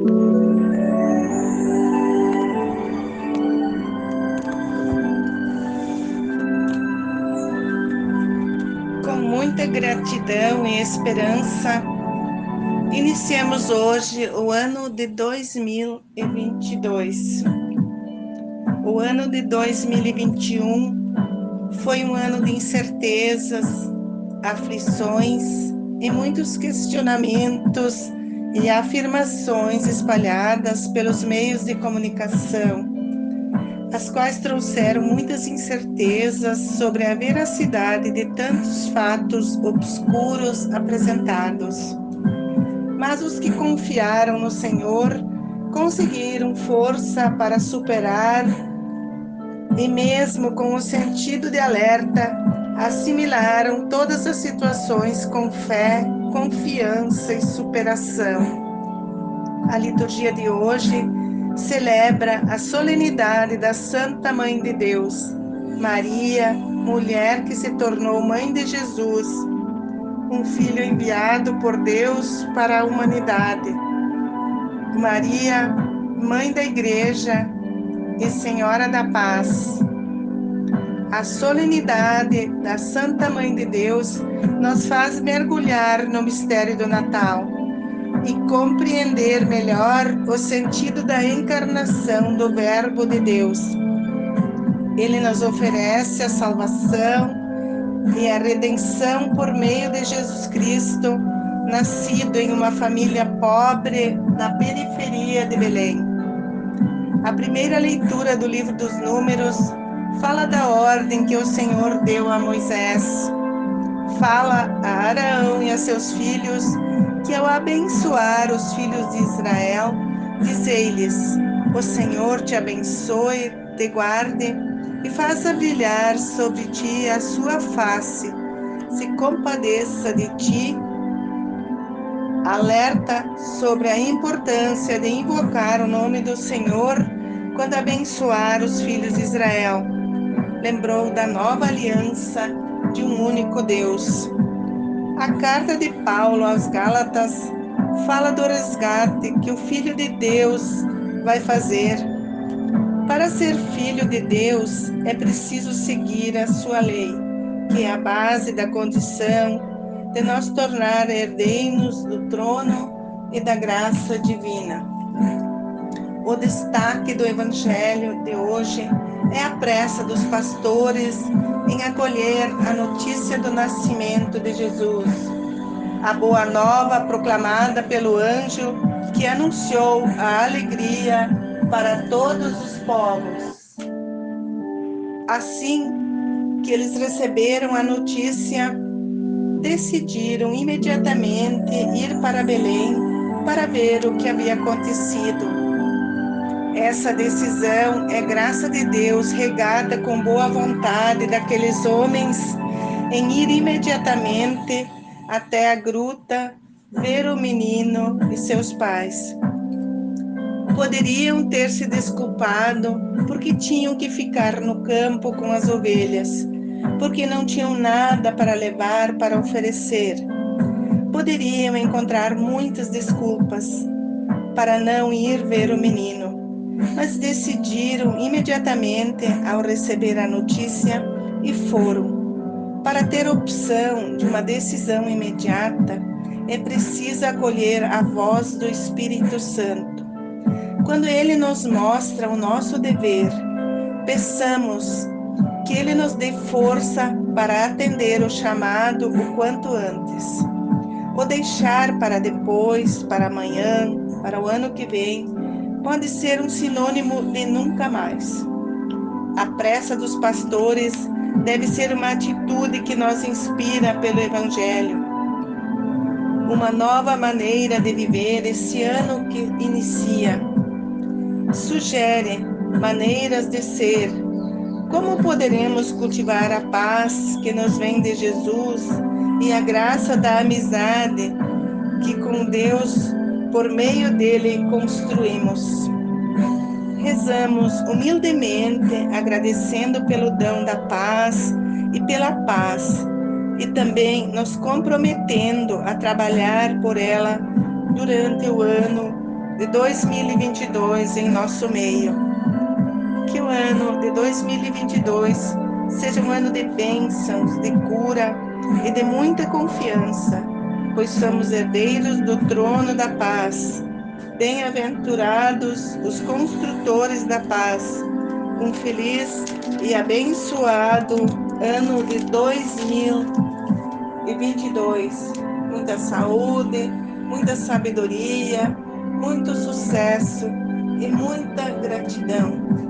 Com muita gratidão e esperança, iniciamos hoje o ano de 2022. O ano de 2021 foi um ano de incertezas, aflições e muitos questionamentos e afirmações espalhadas pelos meios de comunicação, as quais trouxeram muitas incertezas sobre a veracidade de tantos fatos obscuros apresentados. Mas os que confiaram no Senhor conseguiram força para superar e, mesmo com o sentido de alerta, assimilaram todas as situações com fé, confiança e superação. A liturgia de hoje celebra a solenidade da Santa Mãe de Deus, Maria, mulher que se tornou mãe de Jesus, um filho enviado por Deus para a humanidade. Maria, mãe da Igreja e Senhora da Paz. A solenidade da Santa Mãe de Deus nos faz mergulhar no mistério do Natal e compreender melhor o sentido da encarnação do Verbo de Deus. Ele nos oferece a salvação e a redenção por meio de Jesus Cristo, nascido em uma família pobre na periferia de Belém. A primeira leitura do livro dos Números fala da ordem que o Senhor deu a Moisés. Fala a Araão e a seus filhos que ao abençoar os filhos de Israel, dizei-lhes: O Senhor te abençoe, te guarde e faça brilhar sobre ti a sua face, se compadeça de ti. Alerta sobre a importância de invocar o nome do Senhor quando abençoar os filhos de Israel. Lembrou da nova aliança de um único Deus. A carta de Paulo aos Gálatas fala do resgate que o Filho de Deus vai fazer. Para ser filho de Deus, é preciso seguir a sua lei, que é a base da condição de nos tornar herdeiros do trono e da graça divina. O destaque do Evangelho de hoje é a pressa dos pastores em acolher a notícia do nascimento de Jesus. A boa nova proclamada pelo anjo que anunciou a alegria para todos os povos. Assim que eles receberam a notícia, decidiram imediatamente ir para Belém para ver o que havia acontecido. Essa decisão é graça de Deus regada com boa vontade daqueles homens em ir imediatamente até a gruta ver o menino e seus pais. Poderiam ter se desculpado porque tinham que ficar no campo com as ovelhas, porque não tinham nada para levar para oferecer. Poderiam encontrar muitas desculpas para não ir ver o menino mas decidiram imediatamente ao receber a notícia e foram. Para ter opção de uma decisão imediata, é preciso acolher a voz do Espírito Santo. Quando ele nos mostra o nosso dever, peçamos que ele nos dê força para atender o chamado o quanto antes. Ou deixar para depois, para amanhã, para o ano que vem, pode ser um sinônimo de nunca mais. A pressa dos pastores deve ser uma atitude que nos inspira pelo Evangelho. Uma nova maneira de viver esse ano que inicia. Sugere maneiras de ser. Como poderemos cultivar a paz que nos vem de Jesus e a graça da amizade que com Deus por meio dele construímos. Rezamos humildemente, agradecendo pelo dom da paz e pela paz, e também nos comprometendo a trabalhar por ela durante o ano de 2022 em nosso meio. Que o ano de 2022 seja um ano de bênçãos, de cura e de muita confiança, pois somos herdeiros do trono da paz. Bem-aventurados os construtores da paz. Um feliz e abençoado ano de 2022. Muita saúde, muita sabedoria, muito sucesso e muita gratidão.